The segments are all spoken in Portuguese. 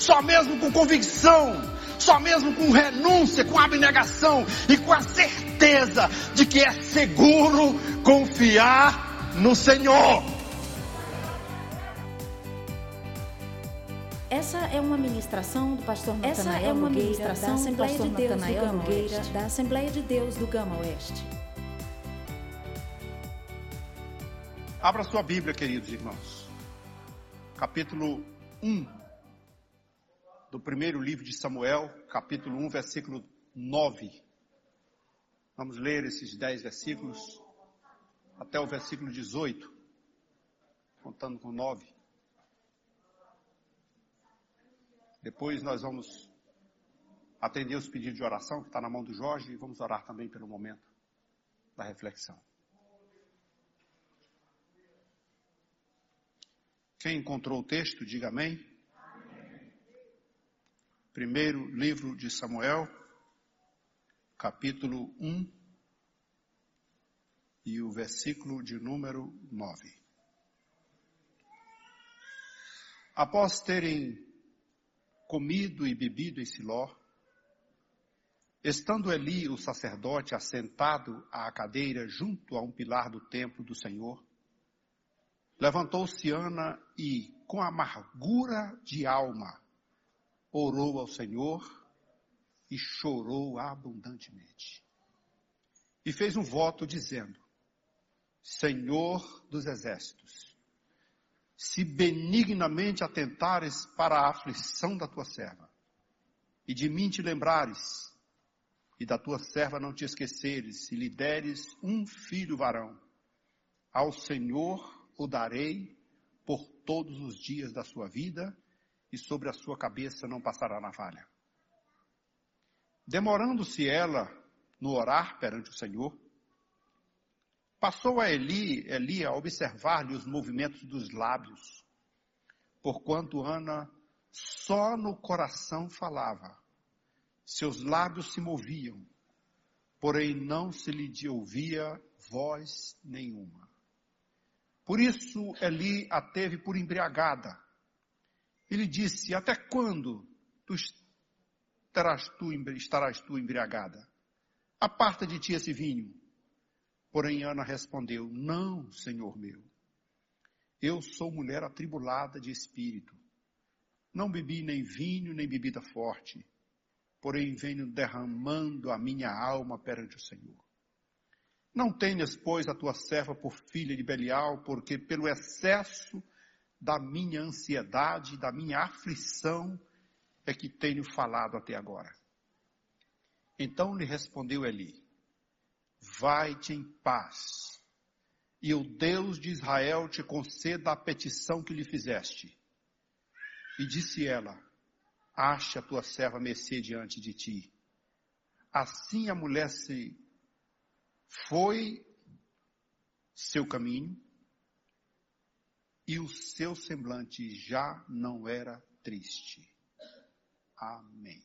só mesmo com convicção, só mesmo com renúncia, com abnegação e com a certeza de que é seguro confiar no Senhor. Essa é uma ministração do pastor Natanael Essa é uma Nogueira, ministração da Assembleia de Deus Natanael do Gama Nogueira, Oeste. da Assembleia de Deus do Gama Oeste. Abra sua Bíblia, queridos irmãos. Capítulo 1 do primeiro livro de Samuel, capítulo 1, versículo 9. Vamos ler esses 10 versículos até o versículo 18, contando com 9. Depois nós vamos atender os pedidos de oração que está na mão do Jorge e vamos orar também pelo momento da reflexão. Quem encontrou o texto, diga amém. Primeiro livro de Samuel, capítulo 1 e o versículo de número 9. Após terem comido e bebido em Siló, estando Eli, o sacerdote, assentado à cadeira junto a um pilar do templo do Senhor, Levantou-se Ana e, com amargura de alma, orou ao Senhor e chorou abundantemente. E fez um voto dizendo: Senhor dos exércitos, se benignamente atentares para a aflição da tua serva, e de mim te lembrares, e da tua serva não te esqueceres, e lhe deres um filho varão, ao Senhor o darei por todos os dias da sua vida, e sobre a sua cabeça não passará navalha. Demorando-se ela no orar perante o Senhor, passou a Eli, Eli a observar-lhe os movimentos dos lábios, porquanto Ana só no coração falava, seus lábios se moviam, porém não se lhe ouvia voz nenhuma. Por isso Eli a teve por embriagada. Ele disse: Até quando tu estarás tu, estarás tu embriagada? Aparta de ti esse vinho. Porém Ana respondeu: Não, senhor meu. Eu sou mulher atribulada de espírito. Não bebi nem vinho, nem bebida forte. Porém venho derramando a minha alma perante o Senhor. Não tenhas, pois, a tua serva por filha de Belial, porque pelo excesso da minha ansiedade, da minha aflição, é que tenho falado até agora. Então lhe respondeu Eli: Vai-te em paz, e o Deus de Israel te conceda a petição que lhe fizeste. E disse ela: Ache a tua serva mercê diante de ti. Assim a mulher se foi seu caminho e o seu semblante já não era triste. Amém.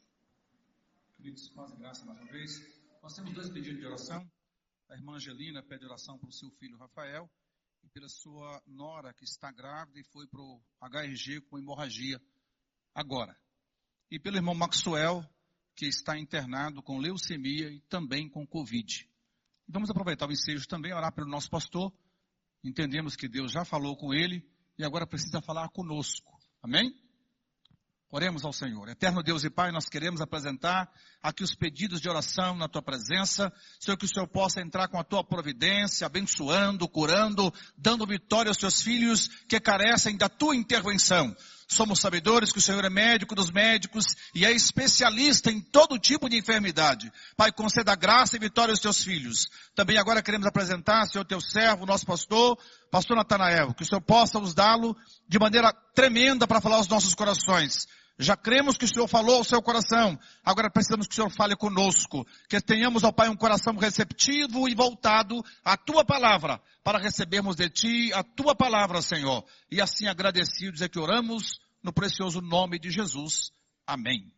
Queridos, e graça mais uma vez. Nós temos dois pedidos de oração. A irmã Angelina pede oração para o seu filho Rafael e pela sua nora que está grávida e foi para o HRG com hemorragia agora. E pelo irmão Maxwell, que está internado com leucemia e também com Covid. Vamos aproveitar o ensejo também, orar pelo nosso pastor. Entendemos que Deus já falou com ele e agora precisa falar conosco. Amém? Oremos ao Senhor. Eterno Deus e Pai, nós queremos apresentar aqui os pedidos de oração na tua presença. Senhor, que o Senhor possa entrar com a tua providência, abençoando, curando, dando vitória aos teus filhos que carecem da tua intervenção. Somos sabedores que o Senhor é médico dos médicos e é especialista em todo tipo de enfermidade. Pai, conceda graça e vitória aos teus filhos. Também agora queremos apresentar, Senhor, teu servo, nosso pastor, pastor Natanael, que o Senhor possa nos dá-lo de maneira tremenda para falar aos nossos corações. Já cremos que o Senhor falou ao seu coração. Agora precisamos que o Senhor fale conosco. Que tenhamos, ó Pai, um coração receptivo e voltado à tua palavra, para recebermos de ti a tua palavra, Senhor. E assim agradecidos é que oramos no precioso nome de Jesus. Amém.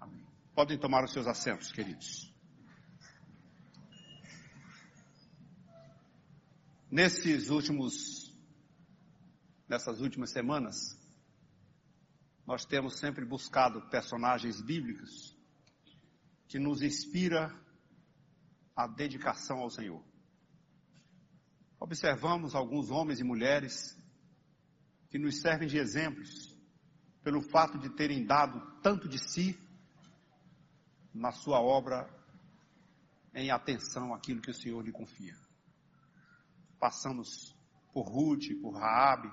Amém. Podem tomar os seus assentos, queridos. Nesses últimos, nessas últimas semanas, nós temos sempre buscado personagens bíblicos que nos inspira a dedicação ao Senhor. Observamos alguns homens e mulheres que nos servem de exemplos pelo fato de terem dado tanto de si na sua obra em atenção àquilo que o Senhor lhe confia. Passamos por Ruth, por Raabe,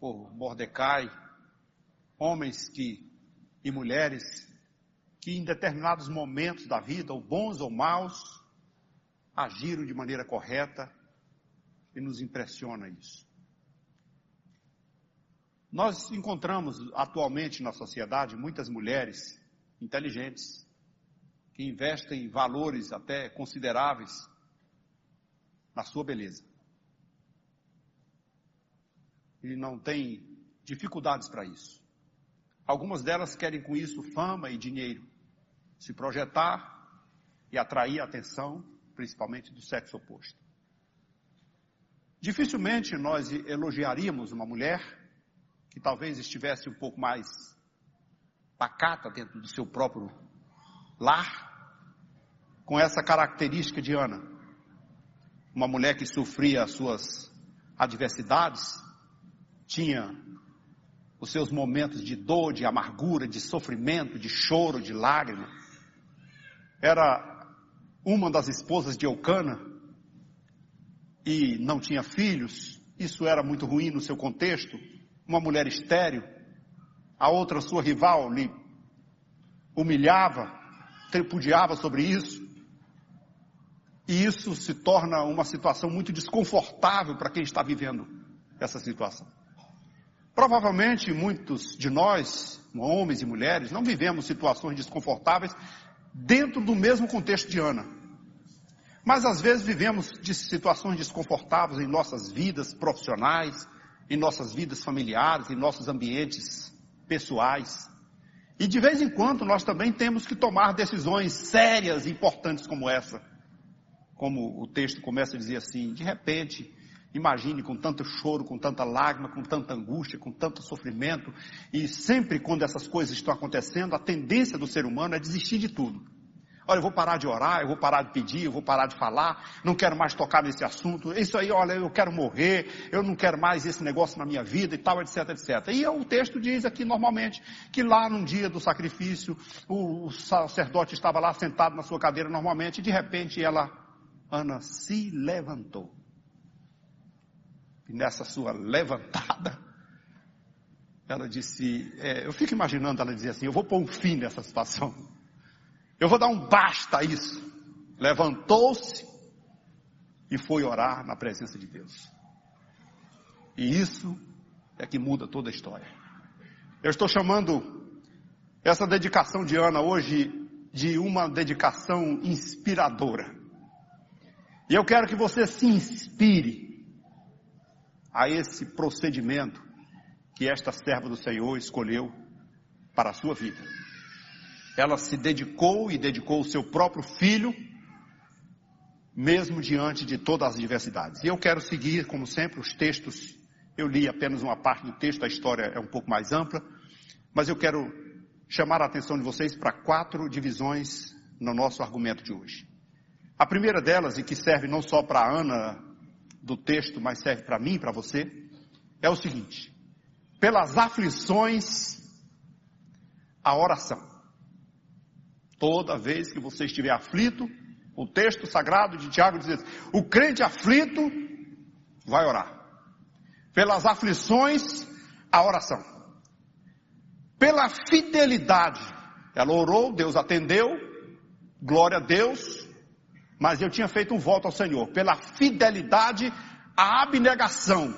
por Mordecai, homens que e mulheres que em determinados momentos da vida, ou bons ou maus, agiram de maneira correta e nos impressiona isso. Nós encontramos atualmente na sociedade muitas mulheres inteligentes que investem valores até consideráveis na sua beleza. E não tem dificuldades para isso. Algumas delas querem com isso fama e dinheiro, se projetar e atrair a atenção, principalmente do sexo oposto. Dificilmente nós elogiaríamos uma mulher que talvez estivesse um pouco mais pacata dentro do seu próprio lar, com essa característica de Ana. Uma mulher que sofria as suas adversidades, tinha os seus momentos de dor, de amargura, de sofrimento, de choro, de lágrima. Era uma das esposas de Eucana e não tinha filhos. Isso era muito ruim no seu contexto. Uma mulher estéril. A outra, sua rival, lhe humilhava, tripudiava sobre isso. E isso se torna uma situação muito desconfortável para quem está vivendo essa situação. Provavelmente muitos de nós, homens e mulheres, não vivemos situações desconfortáveis dentro do mesmo contexto de Ana. Mas às vezes vivemos de situações desconfortáveis em nossas vidas profissionais, em nossas vidas familiares, em nossos ambientes pessoais. E de vez em quando nós também temos que tomar decisões sérias e importantes como essa. Como o texto começa a dizer assim, de repente, Imagine com tanto choro, com tanta lágrima, com tanta angústia, com tanto sofrimento. E sempre quando essas coisas estão acontecendo, a tendência do ser humano é desistir de tudo. Olha, eu vou parar de orar, eu vou parar de pedir, eu vou parar de falar, não quero mais tocar nesse assunto. Isso aí, olha, eu quero morrer, eu não quero mais esse negócio na minha vida e tal, etc, etc. E o texto diz aqui normalmente que lá num dia do sacrifício, o sacerdote estava lá sentado na sua cadeira normalmente e de repente ela, Ana, se levantou. E nessa sua levantada, ela disse, é, eu fico imaginando ela dizer assim, eu vou pôr um fim nessa situação. Eu vou dar um basta a isso. Levantou-se e foi orar na presença de Deus. E isso é que muda toda a história. Eu estou chamando essa dedicação de Ana hoje de uma dedicação inspiradora. E eu quero que você se inspire a esse procedimento que esta serva do Senhor escolheu para a sua vida. Ela se dedicou e dedicou o seu próprio filho, mesmo diante de todas as diversidades. E eu quero seguir, como sempre, os textos. Eu li apenas uma parte do texto, a história é um pouco mais ampla, mas eu quero chamar a atenção de vocês para quatro divisões no nosso argumento de hoje. A primeira delas, e que serve não só para Ana do texto, mas serve para mim, para você, é o seguinte: pelas aflições, a oração. Toda vez que você estiver aflito, o texto sagrado de Tiago diz assim, o crente aflito vai orar. Pelas aflições, a oração. Pela fidelidade, ela orou, Deus atendeu, glória a Deus, mas eu tinha feito um voto ao Senhor. Pela fidelidade, a abnegação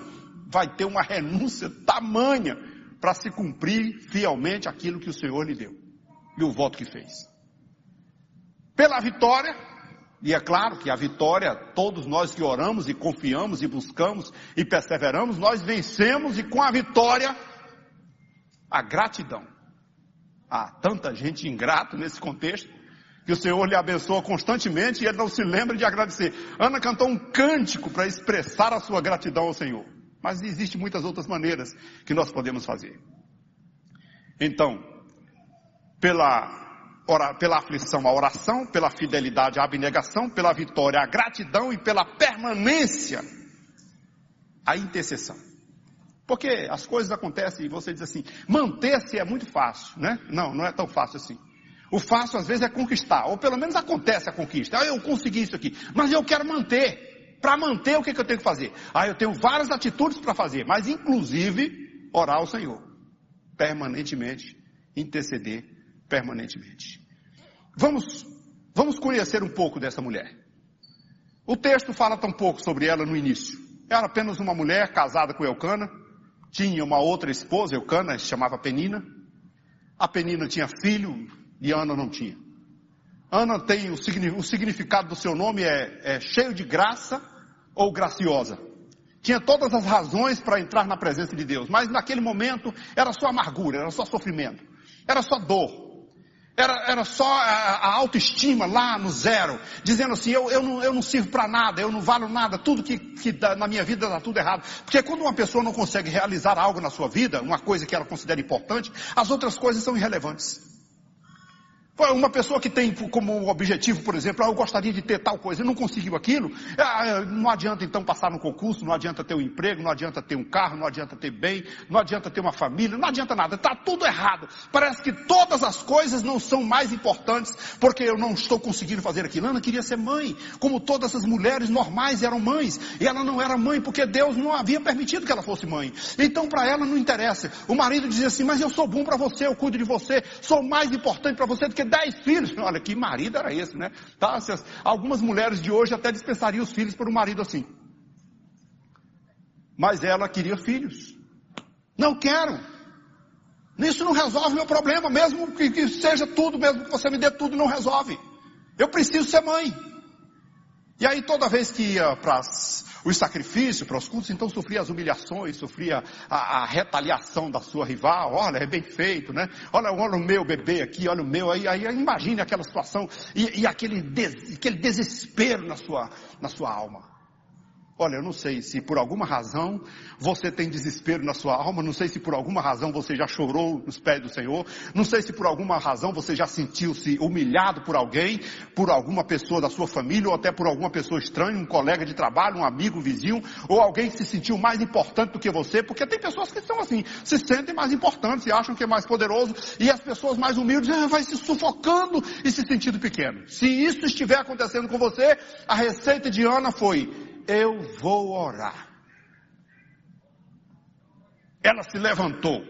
vai ter uma renúncia tamanha para se cumprir fielmente aquilo que o Senhor lhe deu e o voto que fez. Pela vitória, e é claro que a vitória, todos nós que oramos e confiamos e buscamos e perseveramos, nós vencemos e com a vitória, a gratidão. Há tanta gente ingrata nesse contexto, que o Senhor lhe abençoa constantemente e ele não se lembra de agradecer. Ana cantou um cântico para expressar a sua gratidão ao Senhor. Mas existem muitas outras maneiras que nós podemos fazer. Então, pela, ora, pela aflição a oração, pela fidelidade a abnegação, pela vitória a gratidão e pela permanência a intercessão. Porque as coisas acontecem e você diz assim, manter-se é muito fácil, né? Não, não é tão fácil assim. O fácil às vezes é conquistar, ou pelo menos acontece a conquista. Ah, eu consegui isso aqui, mas eu quero manter. Para manter, o que, que eu tenho que fazer? Ah, eu tenho várias atitudes para fazer, mas inclusive orar ao Senhor, permanentemente, interceder permanentemente. Vamos, vamos conhecer um pouco dessa mulher. O texto fala tão pouco sobre ela no início. Era apenas uma mulher casada com Eucana, tinha uma outra esposa, Eucana, se chamava Penina. A Penina tinha filho e Ana não tinha. Ana tem o, significado do seu nome é, é cheio de graça ou graciosa. Tinha todas as razões para entrar na presença de Deus, mas naquele momento era só amargura, era só sofrimento, era só dor. Era, era só a, a, autoestima lá no zero, dizendo assim, eu, eu, não, eu não sirvo para nada, eu não valo nada, tudo que, que dá, na minha vida dá tudo errado. Porque quando uma pessoa não consegue realizar algo na sua vida, uma coisa que ela considera importante, as outras coisas são irrelevantes. Uma pessoa que tem como objetivo, por exemplo, ah, eu gostaria de ter tal coisa não conseguiu aquilo, ah, não adianta então passar no concurso, não adianta ter um emprego, não adianta ter um carro, não adianta ter bem, não adianta ter uma família, não adianta nada, está tudo errado. Parece que todas as coisas não são mais importantes porque eu não estou conseguindo fazer aquilo. Ana queria ser mãe, como todas as mulheres normais eram mães, e ela não era mãe porque Deus não havia permitido que ela fosse mãe. Então para ela não interessa. O marido dizia assim, mas eu sou bom para você, eu cuido de você, sou mais importante para você do que dez filhos. Olha, que marido era esse, né? Tá? Algumas mulheres de hoje até dispensariam os filhos por um marido assim. Mas ela queria filhos. Não quero. Isso não resolve meu problema, mesmo que, que seja tudo, mesmo que você me dê tudo, não resolve. Eu preciso ser mãe. E aí toda vez que ia para os sacrifícios, para os cultos, então sofria as humilhações, sofria a, a, retaliação da sua rival, olha, é bem feito, né? Olha, olha o meu bebê aqui, olha o meu, aí, aí imagine aquela situação e, e aquele, des, aquele desespero na sua, na sua alma. Olha, eu não sei se por alguma razão você tem desespero na sua alma, não sei se por alguma razão você já chorou nos pés do Senhor, não sei se por alguma razão você já sentiu-se humilhado por alguém, por alguma pessoa da sua família ou até por alguma pessoa estranha, um colega de trabalho, um amigo, um vizinho, ou alguém que se sentiu mais importante do que você, porque tem pessoas que são assim, se sentem mais importantes e acham que é mais poderoso, e as pessoas mais humildes ah, vai se sufocando e se sentindo pequeno. Se isso estiver acontecendo com você, a receita de Ana foi eu vou orar. Ela se levantou.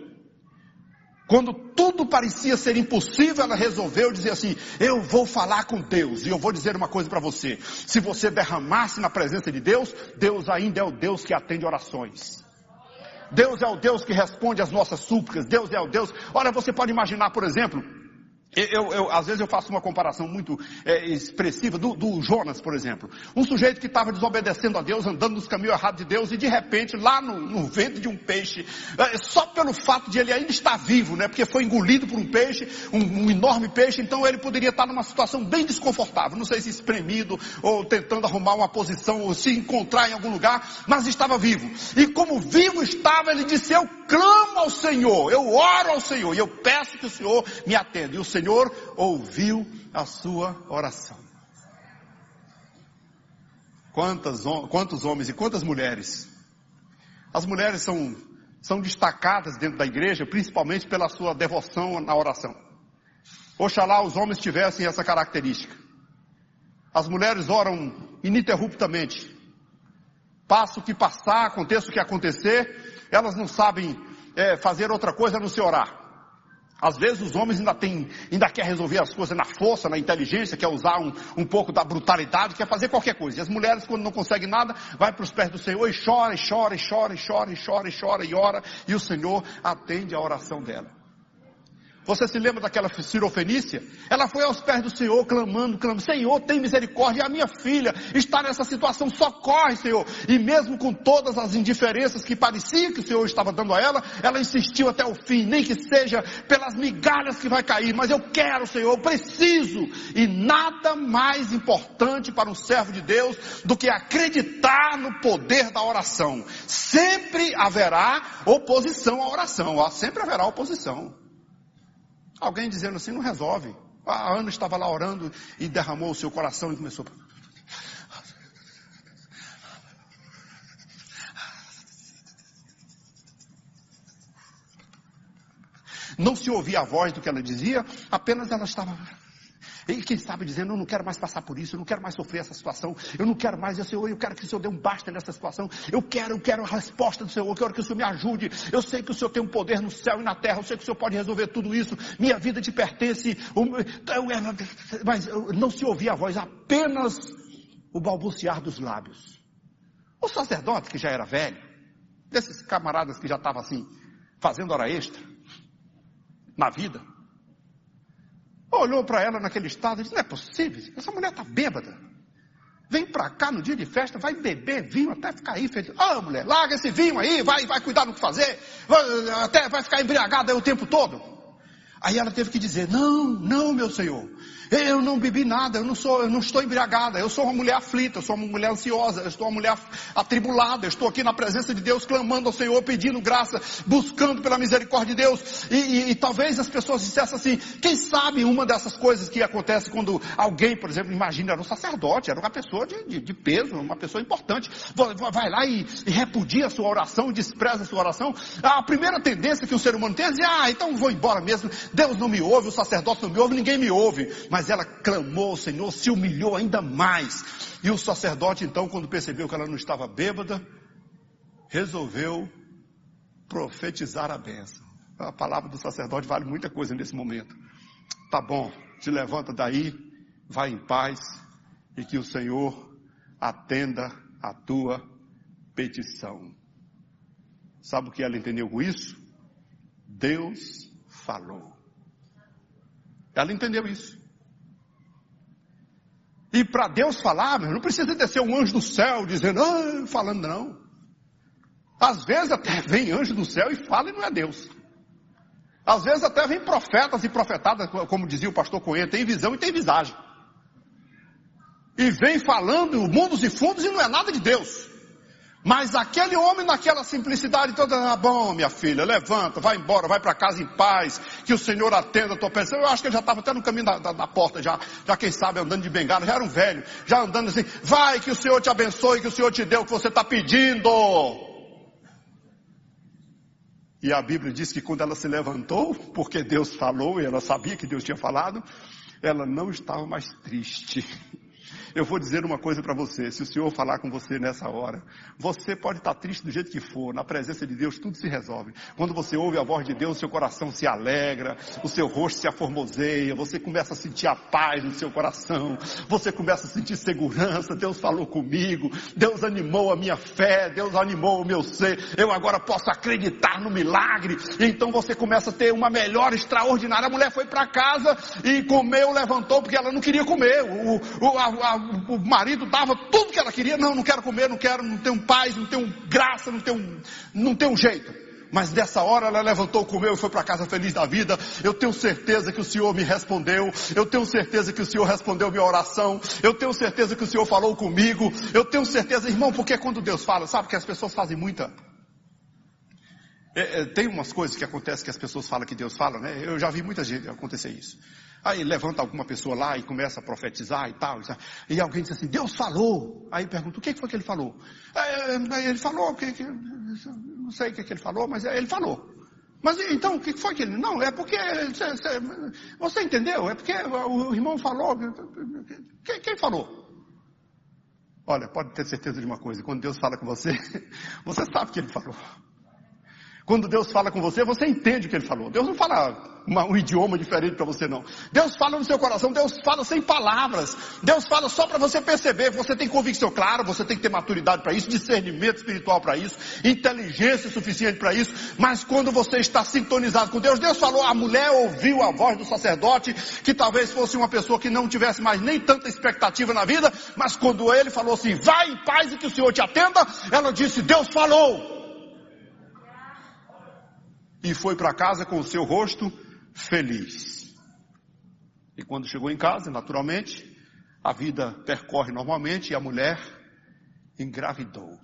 Quando tudo parecia ser impossível, ela resolveu dizer assim: Eu vou falar com Deus. E eu vou dizer uma coisa para você: se você derramasse na presença de Deus, Deus ainda é o Deus que atende orações. Deus é o Deus que responde às nossas súplicas. Deus é o Deus. Olha, você pode imaginar, por exemplo, eu, eu, às vezes eu faço uma comparação muito é, expressiva do, do, Jonas, por exemplo. Um sujeito que estava desobedecendo a Deus, andando nos caminhos errados de Deus, e de repente, lá no, no ventre de um peixe, é, só pelo fato de ele ainda estar vivo, né, porque foi engolido por um peixe, um, um, enorme peixe, então ele poderia estar numa situação bem desconfortável, não sei se espremido, ou tentando arrumar uma posição, ou se encontrar em algum lugar, mas estava vivo. E como vivo estava, ele disse, eu clamo ao Senhor, eu oro ao Senhor, e eu peço que o Senhor me atenda. E o Senhor Senhor ouviu a sua oração. Quantas, quantos homens e quantas mulheres? As mulheres são, são destacadas dentro da igreja, principalmente pela sua devoção na oração. Oxalá os homens tivessem essa característica. As mulheres oram ininterruptamente. Passa o que passar, aconteça o que acontecer, elas não sabem é, fazer outra coisa a não ser orar. Às vezes os homens ainda têm, ainda quer resolver as coisas na força, na inteligência, quer usar um, um pouco da brutalidade, quer fazer qualquer coisa. E as mulheres, quando não conseguem nada, vai para os pés do Senhor e chora, e chora, e chora, e chora, e chora, e chora, e ora, e o Senhor atende a oração dela. Você se lembra daquela cirofenícia? Ela foi aos pés do Senhor, clamando, clamando, Senhor, tem misericórdia, a minha filha está nessa situação, socorre, Senhor. E mesmo com todas as indiferenças que parecia que o Senhor estava dando a ela, ela insistiu até o fim, nem que seja pelas migalhas que vai cair, mas eu quero, Senhor, eu preciso. E nada mais importante para um servo de Deus do que acreditar no poder da oração. Sempre haverá oposição à oração, sempre haverá oposição. Alguém dizendo assim, não resolve. A Ana estava lá orando e derramou o seu coração e começou. Não se ouvia a voz do que ela dizia, apenas ela estava e quem sabe dizendo, eu não quero mais passar por isso, eu não quero mais sofrer essa situação, eu não quero mais, eu, Senhor, eu quero que o Senhor dê um basta nessa situação, eu quero, eu quero a resposta do Senhor, eu quero que o Senhor me ajude, eu sei que o Senhor tem um poder no céu e na terra, eu sei que o Senhor pode resolver tudo isso, minha vida te pertence, mas não se ouvia a voz, apenas o balbuciar dos lábios. O sacerdote que já era velho, desses camaradas que já estavam assim, fazendo hora extra, na vida, olhou para ela naquele estado e disse: Não é possível, essa mulher está bêbada. Vem para cá no dia de festa, vai beber vinho até ficar aí feliz. Ah, mulher, larga esse vinho aí, vai, vai cuidar do que fazer, vai, até vai ficar embriagada o tempo todo. Aí ela teve que dizer: Não, não, meu senhor, eu não bebi nada, eu não sou, eu não estou embriagada, eu sou uma mulher aflita, eu sou uma mulher ansiosa, eu estou uma mulher atribulada, eu estou aqui na presença de Deus, clamando ao Senhor, pedindo graça, buscando pela misericórdia de Deus. E, e, e talvez as pessoas dissessem assim, quem sabe uma dessas coisas que acontece quando alguém, por exemplo, imagina, era um sacerdote, era uma pessoa de, de, de peso, uma pessoa importante, vai lá e, e, repudia a sua oração, despreza a sua oração. A primeira tendência que o ser humano tem é dizer, ah, então vou embora mesmo, Deus não me ouve, o sacerdote não me ouve, ninguém me ouve. Mas ela clamou ao Senhor, se humilhou ainda mais. E o sacerdote, então, quando percebeu que ela não estava bêbada, resolveu profetizar a bênção. A palavra do sacerdote vale muita coisa nesse momento. Tá bom, te levanta daí, vai em paz e que o Senhor atenda a tua petição. Sabe o que ela entendeu com isso? Deus falou. Ela entendeu isso. E para Deus falar, não precisa descer um anjo do céu dizendo, ah, falando não. Às vezes até vem anjo do céu e fala e não é Deus. Às vezes até vem profetas e profetadas, como dizia o pastor Coelho, tem visão e tem visagem. E vem falando mundos e fundos e não é nada de Deus. Mas aquele homem naquela simplicidade toda, ah, bom, minha filha, levanta, vai embora, vai para casa em paz, que o Senhor atenda a tua pensão. Eu acho que ele já estava até no caminho da, da, da, porta, já, já quem sabe andando de bengala, já era um velho, já andando assim, vai que o Senhor te abençoe, que o Senhor te dê o que você está pedindo. E a Bíblia diz que quando ela se levantou, porque Deus falou e ela sabia que Deus tinha falado, ela não estava mais triste. Eu vou dizer uma coisa para você, se o Senhor falar com você nessa hora, você pode estar triste do jeito que for, na presença de Deus tudo se resolve. Quando você ouve a voz de Deus, seu coração se alegra, o seu rosto se aformoseia, você começa a sentir a paz no seu coração, você começa a sentir segurança, Deus falou comigo, Deus animou a minha fé, Deus animou o meu ser, eu agora posso acreditar no milagre, então você começa a ter uma melhora extraordinária. A mulher foi para casa e comeu, levantou, porque ela não queria comer, o, o, a, a, o marido dava tudo que ela queria, não, não quero comer, não quero, não tenho paz, não tenho graça, não tenho, não tenho jeito. Mas dessa hora ela levantou, comeu e foi para casa feliz da vida. Eu tenho certeza que o Senhor me respondeu. Eu tenho certeza que o Senhor respondeu minha oração. Eu tenho certeza que o Senhor falou comigo. Eu tenho certeza, irmão, porque quando Deus fala, sabe que as pessoas fazem muita. É, é, tem umas coisas que acontecem que as pessoas falam que Deus fala, né? Eu já vi muita gente acontecer isso. Aí levanta alguma pessoa lá e começa a profetizar e tal. E alguém diz assim, Deus falou. Aí pergunta, o que foi que ele falou? Ele falou, que, que, não sei o que, ele falou, mas ele falou. Mas então, o que foi que ele. Não, é porque. Você, entendeu? É porque o irmão falou. Quem falou? Olha, pode ter certeza de uma coisa: quando Deus fala com você, você sabe que ele falou. Quando Deus fala com você, você entende o que ele falou. Deus não fala uma, um idioma diferente para você, não. Deus fala no seu coração, Deus fala sem palavras. Deus fala só para você perceber. Você tem convicção, claro, você tem que ter maturidade para isso, discernimento espiritual para isso, inteligência suficiente para isso. Mas quando você está sintonizado com Deus, Deus falou, a mulher ouviu a voz do sacerdote, que talvez fosse uma pessoa que não tivesse mais nem tanta expectativa na vida, mas quando ele falou assim, vai em paz e que o Senhor te atenda, ela disse, Deus falou e foi para casa com o seu rosto feliz. E quando chegou em casa, naturalmente, a vida percorre normalmente e a mulher engravidou.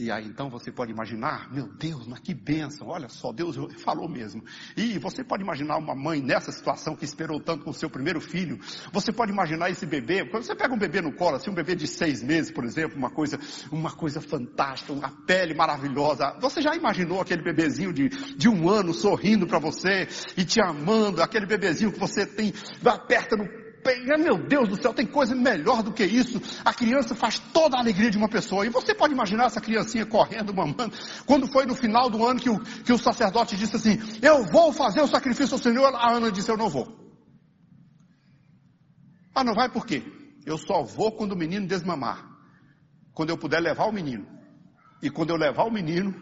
E aí então você pode imaginar, meu Deus, mas que bênção, olha só, Deus falou mesmo. E você pode imaginar uma mãe nessa situação que esperou tanto com o seu primeiro filho. Você pode imaginar esse bebê, quando você pega um bebê no colo, assim, um bebê de seis meses, por exemplo, uma coisa, uma coisa fantástica, uma pele maravilhosa. Você já imaginou aquele bebezinho de, de um ano sorrindo para você e te amando, aquele bebezinho que você tem, aperta no meu Deus do céu, tem coisa melhor do que isso. A criança faz toda a alegria de uma pessoa. E você pode imaginar essa criancinha correndo, mamando. Quando foi no final do ano que o, que o sacerdote disse assim: Eu vou fazer o sacrifício ao Senhor. A Ana disse: Eu não vou. Ah, não vai por quê? Eu só vou quando o menino desmamar. Quando eu puder levar o menino. E quando eu levar o menino,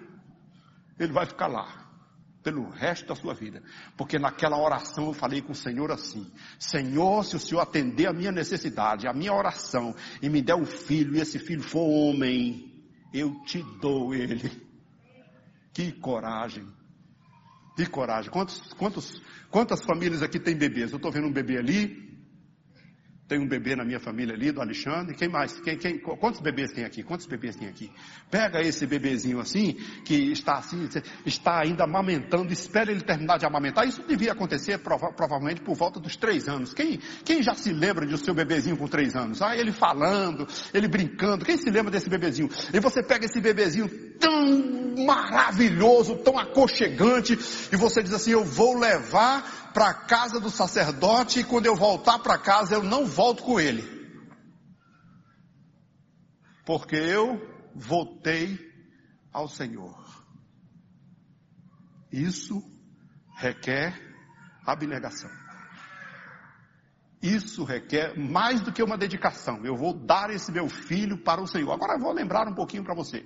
ele vai ficar lá pelo resto da sua vida. Porque naquela oração eu falei com o Senhor assim: Senhor, se o Senhor atender a minha necessidade, a minha oração, e me der um filho, e esse filho for homem, eu te dou ele. Que coragem. Que coragem. Quantos, quantos, quantas famílias aqui tem bebês? Eu estou vendo um bebê ali, tem um bebê na minha família ali, do Alexandre. Quem mais? Quem, quem, quantos bebês tem aqui? Quantos bebês tem aqui? Pega esse bebezinho assim, que está assim, está ainda amamentando, espera ele terminar de amamentar. Isso devia acontecer prova, provavelmente por volta dos três anos. Quem, quem já se lembra de seu bebezinho com três anos? Ah, ele falando, ele brincando. Quem se lembra desse bebezinho? E você pega esse bebezinho tão maravilhoso, tão aconchegante, e você diz assim: Eu vou levar para a casa do sacerdote e quando eu voltar para casa eu não volto com ele. Porque eu voltei ao Senhor. Isso requer abnegação. Isso requer mais do que uma dedicação. Eu vou dar esse meu filho para o Senhor. Agora eu vou lembrar um pouquinho para você.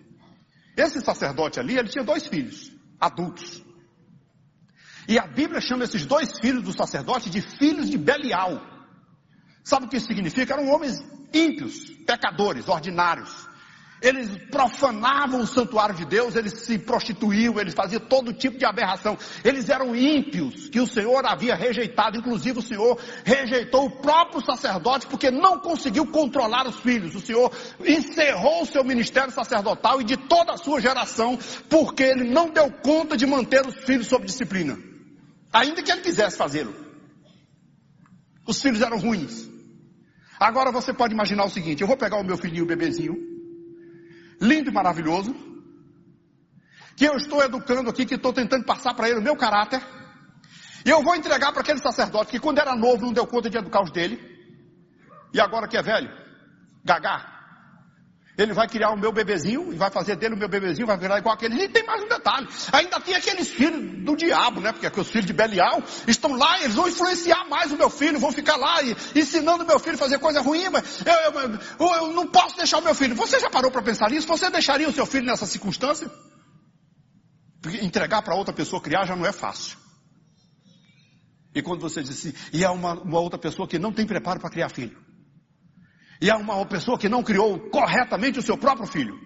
Esse sacerdote ali, ele tinha dois filhos, adultos. E a Bíblia chama esses dois filhos do sacerdote de filhos de Belial. Sabe o que isso significa? Eram homens ímpios, pecadores, ordinários. Eles profanavam o santuário de Deus, eles se prostituíam, eles faziam todo tipo de aberração. Eles eram ímpios, que o Senhor havia rejeitado. Inclusive o Senhor rejeitou o próprio sacerdote porque não conseguiu controlar os filhos. O Senhor encerrou o seu ministério sacerdotal e de toda a sua geração, porque ele não deu conta de manter os filhos sob disciplina. Ainda que ele quisesse fazê-lo. Os filhos eram ruins. Agora você pode imaginar o seguinte: eu vou pegar o meu filhinho, o bebezinho, lindo e maravilhoso, que eu estou educando aqui, que estou tentando passar para ele o meu caráter, e eu vou entregar para aquele sacerdote que quando era novo não deu conta de educar os dele, e agora que é velho, gagá, ele vai criar o meu bebezinho e vai fazer dele o meu bebezinho, vai virar igual aquele. E tem mais um detalhe: ainda tem aqueles filhos do diabo, né? Porque os filhos de Belial estão lá, eles vão influenciar mais o meu filho, vão ficar lá e, ensinando o meu filho a fazer coisa ruim, mas eu, eu, eu, eu não posso deixar o meu filho. Você já parou para pensar nisso? Você deixaria o seu filho nessa circunstância? Porque entregar para outra pessoa criar já não é fácil. E quando você diz assim, e é uma, uma outra pessoa que não tem preparo para criar filho. E há uma pessoa que não criou corretamente o seu próprio filho.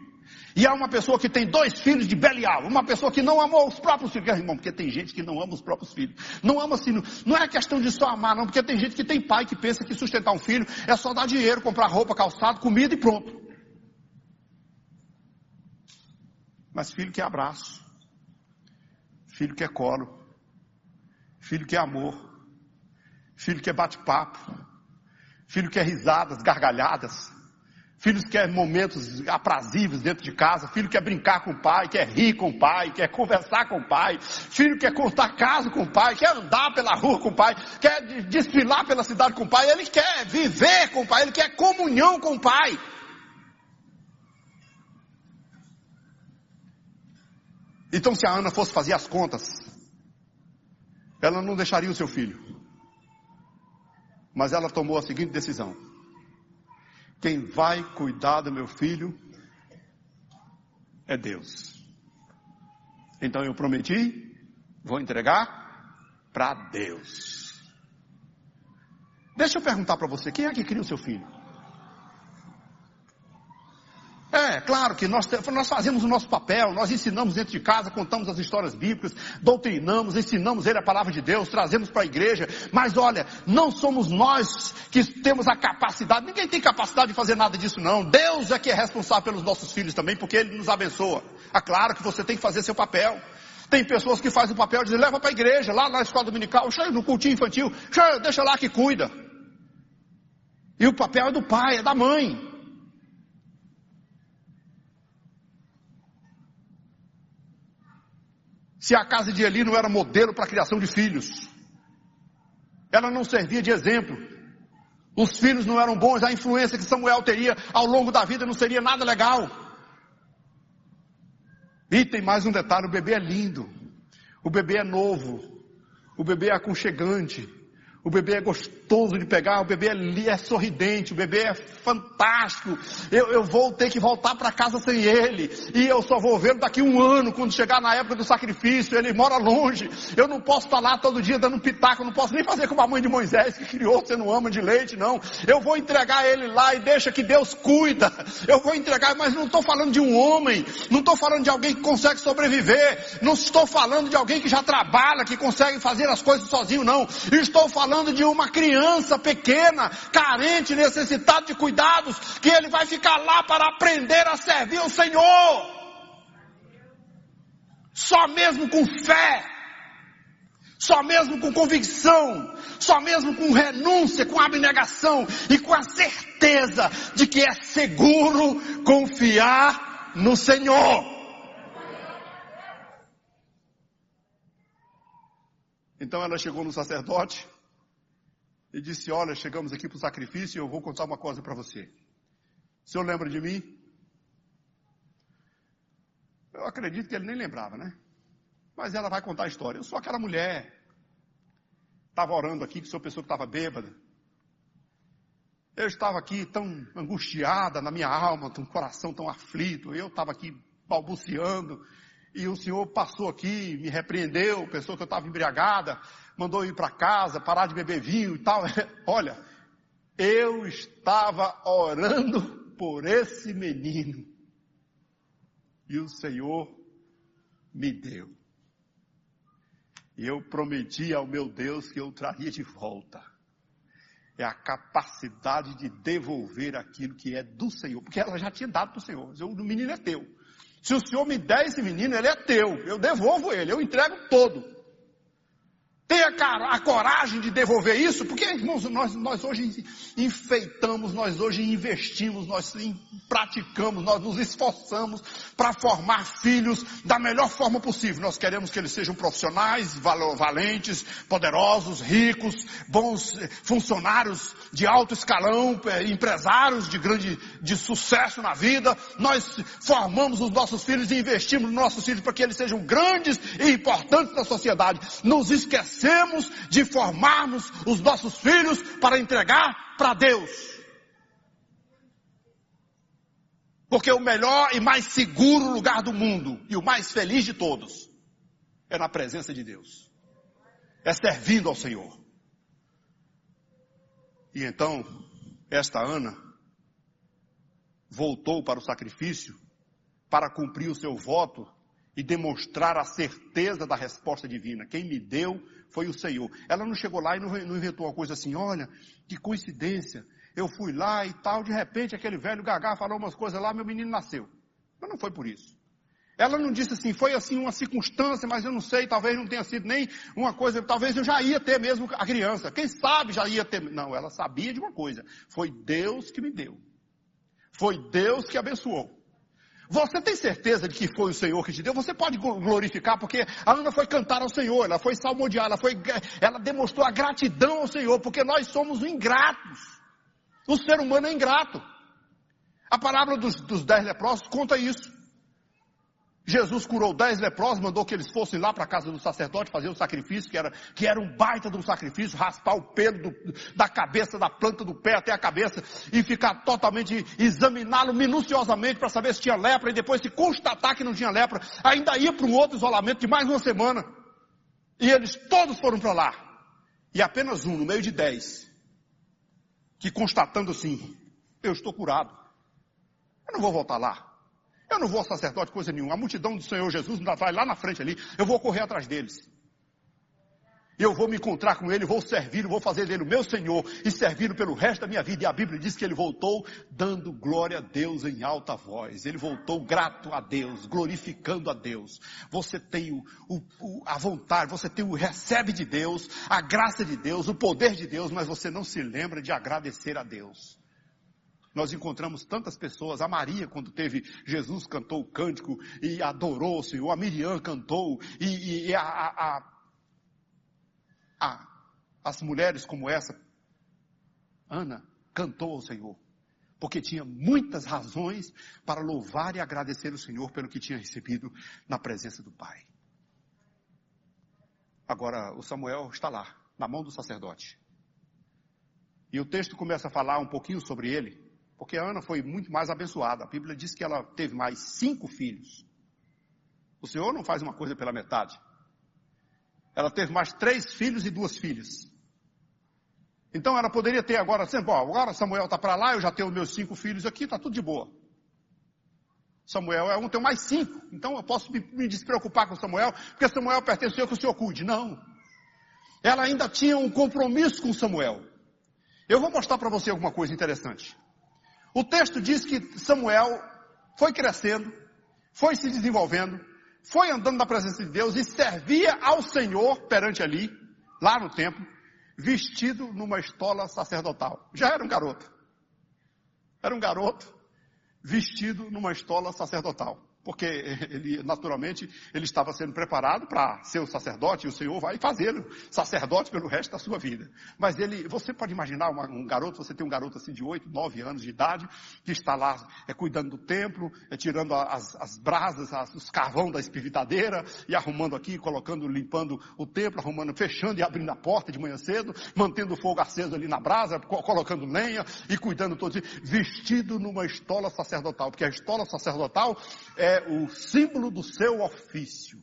E há uma pessoa que tem dois filhos de Belial. Uma pessoa que não amou os próprios filhos. Irmão, porque tem gente que não ama os próprios filhos. Não ama assim. Não é questão de só amar, não. Porque tem gente que tem pai que pensa que sustentar um filho é só dar dinheiro, comprar roupa, calçado, comida e pronto. Mas filho que é abraço. Filho que é colo. Filho que é amor. Filho que é bate-papo Filho quer risadas, gargalhadas. Filhos quer momentos aprazíveis dentro de casa. Filho quer brincar com o pai, quer rir com o pai, quer conversar com o pai. Filho quer contar caso com o pai, quer andar pela rua com o pai, quer desfilar pela cidade com o pai. Ele quer viver com o pai, ele quer comunhão com o pai. Então, se a Ana fosse fazer as contas, ela não deixaria o seu filho. Mas ela tomou a seguinte decisão: quem vai cuidar do meu filho é Deus. Então eu prometi, vou entregar para Deus. Deixa eu perguntar para você: quem é que cria o seu filho? É, claro que nós, nós fazemos o nosso papel, nós ensinamos dentro de casa, contamos as histórias bíblicas, doutrinamos, ensinamos ele a palavra de Deus, trazemos para a igreja, mas olha, não somos nós que temos a capacidade, ninguém tem capacidade de fazer nada disso não. Deus é que é responsável pelos nossos filhos também, porque Ele nos abençoa. É claro que você tem que fazer seu papel. Tem pessoas que fazem o papel de leva para a igreja, lá na escola dominical, no cultinho infantil, deixa lá que cuida. E o papel é do pai, é da mãe. Se a casa de Eli não era modelo para a criação de filhos, ela não servia de exemplo. Os filhos não eram bons, a influência que Samuel teria ao longo da vida não seria nada legal. E tem mais um detalhe: o bebê é lindo, o bebê é novo, o bebê é aconchegante, o bebê é gostoso de pegar, o bebê é, é sorridente, o bebê é fantástico. Eu, eu vou ter que voltar para casa sem ele. E eu só vou vê-lo daqui um ano, quando chegar na época do sacrifício. Ele mora longe. Eu não posso estar lá todo dia dando pitaco. Não posso nem fazer como a mãe de Moisés, que criou, você não ama de leite, não. Eu vou entregar ele lá e deixa que Deus cuida. Eu vou entregar, mas não estou falando de um homem. Não estou falando de alguém que consegue sobreviver. Não estou falando de alguém que já trabalha, que consegue fazer as coisas sozinho, não. Estou falando falando de uma criança pequena, carente, necessitada de cuidados, que ele vai ficar lá para aprender a servir o Senhor. Só mesmo com fé, só mesmo com convicção, só mesmo com renúncia, com abnegação e com a certeza de que é seguro confiar no Senhor. Então ela chegou no sacerdote e disse: Olha, chegamos aqui para o sacrifício e eu vou contar uma coisa para você. O senhor lembra de mim? Eu acredito que ele nem lembrava, né? Mas ela vai contar a história. Eu sou aquela mulher. Estava orando aqui, que sou pessoa que estava bêbada. Eu estava aqui tão angustiada na minha alma, com um coração tão aflito. Eu estava aqui balbuciando. E o senhor passou aqui, me repreendeu, pensou que eu estava embriagada mandou ir para casa, parar de beber vinho e tal. Olha, eu estava orando por esse menino. E o Senhor me deu. E eu prometi ao meu Deus que eu traria de volta. É a capacidade de devolver aquilo que é do Senhor. Porque ela já tinha dado para o Senhor. O menino é teu. Se o Senhor me der esse menino, ele é teu. Eu devolvo ele, eu entrego todo. Tenha a coragem de devolver isso, porque irmãos, nós, nós hoje enfeitamos, nós hoje investimos, nós praticamos, nós nos esforçamos para formar filhos da melhor forma possível. Nós queremos que eles sejam profissionais, valentes, poderosos, ricos, bons eh, funcionários de alto escalão, eh, empresários de grande de sucesso na vida. Nós formamos os nossos filhos e investimos nos nossos filhos para que eles sejam grandes e importantes na sociedade. Nos esquecemos esquecemos de formarmos os nossos filhos para entregar para Deus. Porque o melhor e mais seguro lugar do mundo e o mais feliz de todos é na presença de Deus. É servindo ao Senhor. E então, esta Ana voltou para o sacrifício para cumprir o seu voto e demonstrar a certeza da resposta divina. Quem me deu foi o Senhor. Ela não chegou lá e não, inventou uma coisa assim, olha, que coincidência. Eu fui lá e tal, de repente aquele velho gagá falou umas coisas lá, meu menino nasceu. Mas não foi por isso. Ela não disse assim, foi assim uma circunstância, mas eu não sei, talvez não tenha sido nem uma coisa, talvez eu já ia ter mesmo a criança. Quem sabe já ia ter. Não, ela sabia de uma coisa. Foi Deus que me deu. Foi Deus que abençoou. Você tem certeza de que foi o Senhor que te deu? Você pode glorificar, porque a Ana foi cantar ao Senhor, ela foi salmodiar, ela, foi, ela demonstrou a gratidão ao Senhor, porque nós somos ingratos. O ser humano é ingrato. A palavra dos, dos dez leprosos conta isso. Jesus curou dez leprosos, mandou que eles fossem lá para a casa do sacerdote fazer o sacrifício, que era, que era um baita de um sacrifício, raspar o pelo do, da cabeça, da planta do pé até a cabeça, e ficar totalmente, examiná-lo minuciosamente para saber se tinha lepra, e depois se constatar que não tinha lepra, ainda ia para um outro isolamento de mais uma semana. E eles todos foram para lá. E apenas um, no meio de dez, que constatando assim, eu estou curado. Eu não vou voltar lá. Eu não vou sacerdote coisa nenhuma. A multidão do Senhor Jesus vai lá na frente ali. Eu vou correr atrás deles. Eu vou me encontrar com ele, vou servir, vou fazer dele o meu Senhor e servir pelo resto da minha vida. E a Bíblia diz que ele voltou dando glória a Deus em alta voz. Ele voltou grato a Deus, glorificando a Deus. Você tem o, o, a vontade, você tem o recebe de Deus, a graça de Deus, o poder de Deus, mas você não se lembra de agradecer a Deus. Nós encontramos tantas pessoas, a Maria, quando teve Jesus, cantou o cântico e adorou o Senhor, a Miriam cantou, e, e a, a, a, as mulheres como essa, Ana, cantou ao Senhor, porque tinha muitas razões para louvar e agradecer o Senhor pelo que tinha recebido na presença do Pai. Agora, o Samuel está lá, na mão do sacerdote. E o texto começa a falar um pouquinho sobre ele, porque Ana foi muito mais abençoada. A Bíblia diz que ela teve mais cinco filhos. O Senhor não faz uma coisa pela metade. Ela teve mais três filhos e duas filhas. Então ela poderia ter agora, assim, bom, agora Samuel está para lá, eu já tenho meus cinco filhos aqui, está tudo de boa. Samuel é um, tenho mais cinco. Então eu posso me, me despreocupar com Samuel, porque Samuel pertenceu que o Senhor cuide. Não. Ela ainda tinha um compromisso com Samuel. Eu vou mostrar para você alguma coisa interessante. O texto diz que Samuel foi crescendo, foi se desenvolvendo, foi andando na presença de Deus e servia ao Senhor perante ali, lá no templo, vestido numa estola sacerdotal. Já era um garoto. Era um garoto vestido numa estola sacerdotal porque ele, naturalmente, ele estava sendo preparado para ser o sacerdote, e o Senhor vai fazê-lo sacerdote pelo resto da sua vida. Mas ele, você pode imaginar uma, um garoto, você tem um garoto assim de 8, 9 anos de idade, que está lá é, cuidando do templo, é, tirando as, as brasas, as, os carvão da espivitadeira, e arrumando aqui, colocando, limpando o templo, arrumando, fechando e abrindo a porta de manhã cedo, mantendo o fogo aceso ali na brasa, colocando lenha e cuidando todo vestido numa estola sacerdotal, porque a estola sacerdotal é o símbolo do seu ofício.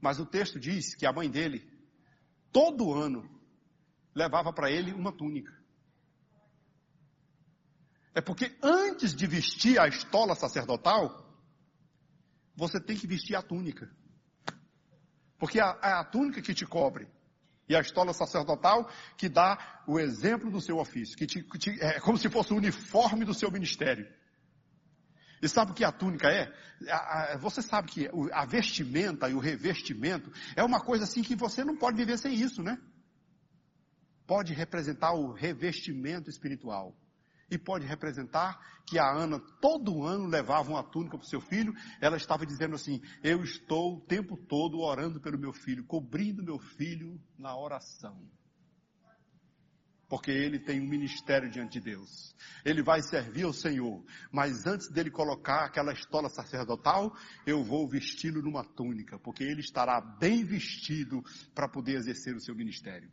Mas o texto diz que a mãe dele, todo ano, levava para ele uma túnica. É porque antes de vestir a estola sacerdotal, você tem que vestir a túnica. Porque é a, a túnica que te cobre. E a estola sacerdotal que dá o exemplo do seu ofício, que, te, que te, é como se fosse o uniforme do seu ministério. E sabe o que a túnica é? Você sabe que a vestimenta e o revestimento é uma coisa assim que você não pode viver sem isso, né? Pode representar o revestimento espiritual. E pode representar que a Ana todo ano levava uma túnica para o seu filho. Ela estava dizendo assim: Eu estou o tempo todo orando pelo meu filho, cobrindo meu filho na oração porque ele tem um ministério diante de Deus. Ele vai servir ao Senhor, mas antes dele colocar aquela estola sacerdotal, eu vou vesti-lo numa túnica, porque ele estará bem vestido para poder exercer o seu ministério.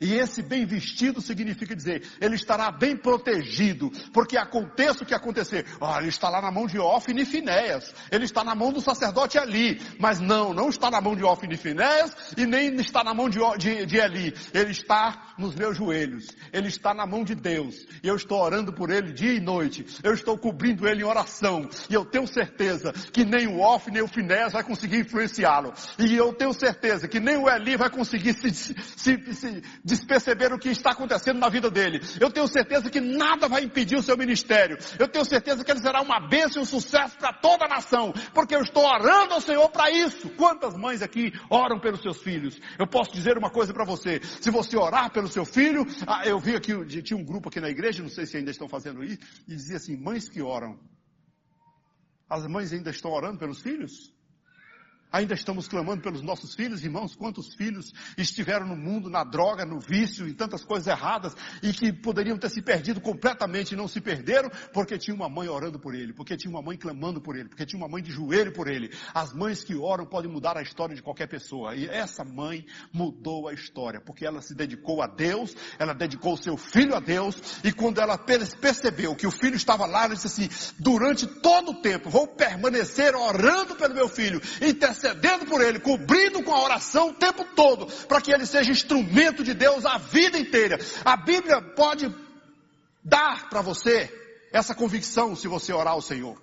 E esse bem vestido significa dizer, ele estará bem protegido, porque aconteça o que acontecer. Ah, ele está lá na mão de Ofne e Finéias, ele está na mão do sacerdote ali, mas não, não está na mão de Ofne e Finéias, e nem está na mão de, de, de Eli, ele está nos meus joelhos, ele está na mão de Deus, e eu estou orando por ele dia e noite, eu estou cobrindo ele em oração, e eu tenho certeza que nem o Ofne nem o Finéias vai conseguir influenciá-lo, e eu tenho certeza que nem o Eli vai conseguir se, se, se desperceber o que está acontecendo na vida dele. Eu tenho certeza que nada vai impedir o seu ministério. Eu tenho certeza que ele será uma bênção e um sucesso para toda a nação, porque eu estou orando ao Senhor para isso. Quantas mães aqui oram pelos seus filhos? Eu posso dizer uma coisa para você: se você orar pelo seu filho, ah, eu vi aqui, tinha um grupo aqui na igreja, não sei se ainda estão fazendo isso, e dizia assim: mães que oram. As mães ainda estão orando pelos filhos? Ainda estamos clamando pelos nossos filhos, irmãos. Quantos filhos estiveram no mundo, na droga, no vício, em tantas coisas erradas e que poderiam ter se perdido completamente e não se perderam porque tinha uma mãe orando por ele, porque tinha uma mãe clamando por ele, porque tinha uma mãe de joelho por ele. As mães que oram podem mudar a história de qualquer pessoa. E essa mãe mudou a história porque ela se dedicou a Deus, ela dedicou seu filho a Deus e quando ela percebeu que o filho estava lá, ela disse assim: durante todo o tempo vou permanecer orando pelo meu filho, intercedendo intercedendo por ele, cobrindo com a oração o tempo todo, para que ele seja instrumento de Deus a vida inteira. A Bíblia pode dar para você essa convicção se você orar ao Senhor.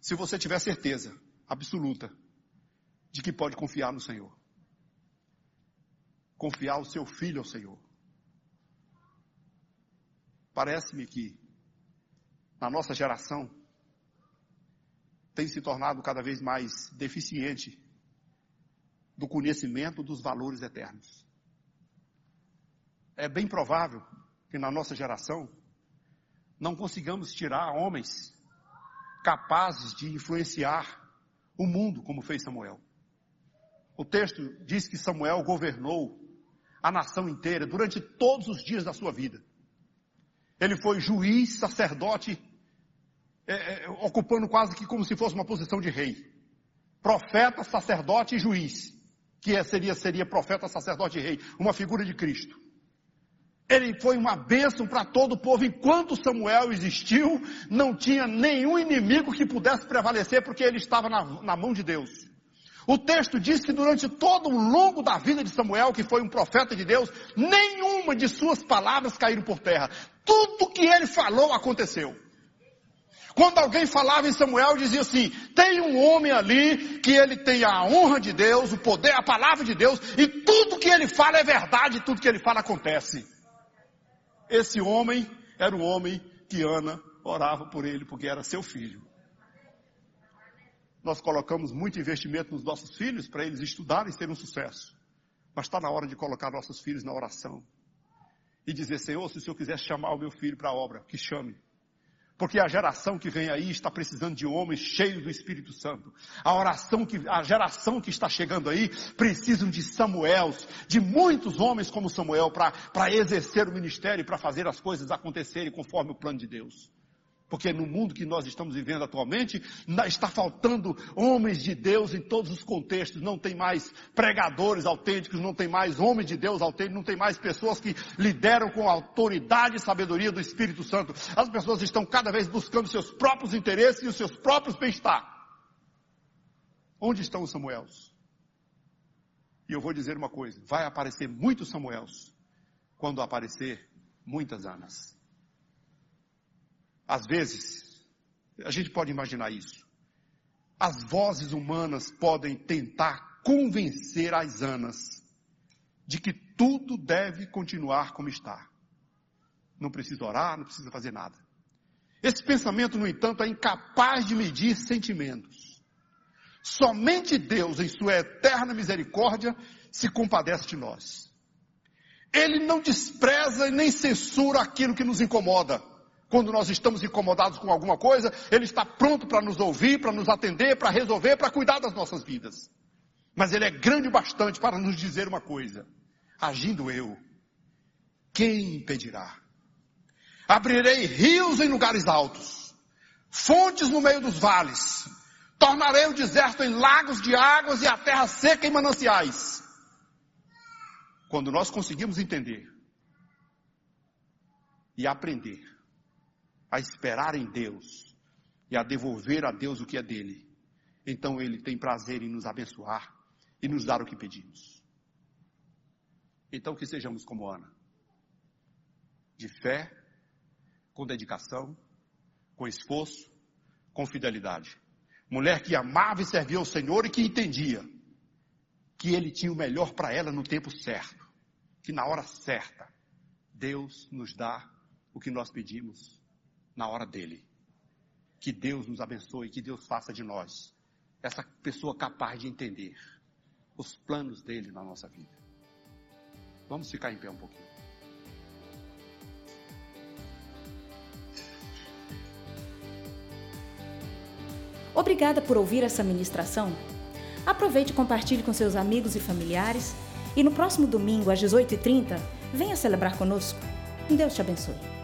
Se você tiver certeza absoluta de que pode confiar no Senhor. Confiar o seu filho ao Senhor. Parece-me que na nossa geração tem se tornado cada vez mais deficiente do conhecimento dos valores eternos. É bem provável que na nossa geração não consigamos tirar homens capazes de influenciar o mundo como fez Samuel. O texto diz que Samuel governou a nação inteira durante todos os dias da sua vida. Ele foi juiz, sacerdote, é, é, ocupando quase que como se fosse uma posição de rei. Profeta, sacerdote e juiz. Que é, seria, seria profeta, sacerdote e rei. Uma figura de Cristo. Ele foi uma bênção para todo o povo. Enquanto Samuel existiu, não tinha nenhum inimigo que pudesse prevalecer, porque ele estava na, na mão de Deus. O texto diz que durante todo o longo da vida de Samuel, que foi um profeta de Deus, nenhuma de suas palavras caíram por terra. Tudo que ele falou aconteceu. Quando alguém falava em Samuel, dizia assim: tem um homem ali que ele tem a honra de Deus, o poder, a palavra de Deus, e tudo que ele fala é verdade, tudo que ele fala acontece. Esse homem era o homem que Ana orava por ele, porque era seu filho. Nós colocamos muito investimento nos nossos filhos para eles estudarem e serem um sucesso. Mas está na hora de colocar nossos filhos na oração. E dizer, Senhor, se o Senhor quiser chamar o meu filho para a obra, que chame. Porque a geração que vem aí está precisando de homens cheios do Espírito Santo. A oração que, a geração que está chegando aí precisam de Samuels, de muitos homens como Samuel para exercer o ministério e para fazer as coisas acontecerem conforme o plano de Deus. Porque no mundo que nós estamos vivendo atualmente, está faltando homens de Deus em todos os contextos. Não tem mais pregadores autênticos, não tem mais homens de Deus autênticos, não tem mais pessoas que lideram com autoridade e sabedoria do Espírito Santo. As pessoas estão cada vez buscando seus próprios interesses e os seus próprios bem-estar. Onde estão os Samuels? E eu vou dizer uma coisa: vai aparecer muitos Samuels quando aparecer muitas Anas. Às vezes, a gente pode imaginar isso. As vozes humanas podem tentar convencer as anas de que tudo deve continuar como está. Não precisa orar, não precisa fazer nada. Esse pensamento, no entanto, é incapaz de medir sentimentos. Somente Deus, em sua eterna misericórdia, se compadece de nós. Ele não despreza e nem censura aquilo que nos incomoda. Quando nós estamos incomodados com alguma coisa, Ele está pronto para nos ouvir, para nos atender, para resolver, para cuidar das nossas vidas. Mas Ele é grande bastante para nos dizer uma coisa: agindo eu, quem impedirá? Abrirei rios em lugares altos, fontes no meio dos vales, tornarei o deserto em lagos de águas e a terra seca em mananciais. Quando nós conseguimos entender e aprender a esperar em Deus e a devolver a Deus o que é dele, então ele tem prazer em nos abençoar e nos dar o que pedimos. Então que sejamos como Ana, de fé, com dedicação, com esforço, com fidelidade. Mulher que amava e servia ao Senhor e que entendia que Ele tinha o melhor para ela no tempo certo, que na hora certa Deus nos dá o que nós pedimos na hora dele. Que Deus nos abençoe, que Deus faça de nós essa pessoa capaz de entender os planos dele na nossa vida. Vamos ficar em pé um pouquinho. Obrigada por ouvir essa ministração. Aproveite e compartilhe com seus amigos e familiares. E no próximo domingo, às 18h30, venha celebrar conosco. Deus te abençoe.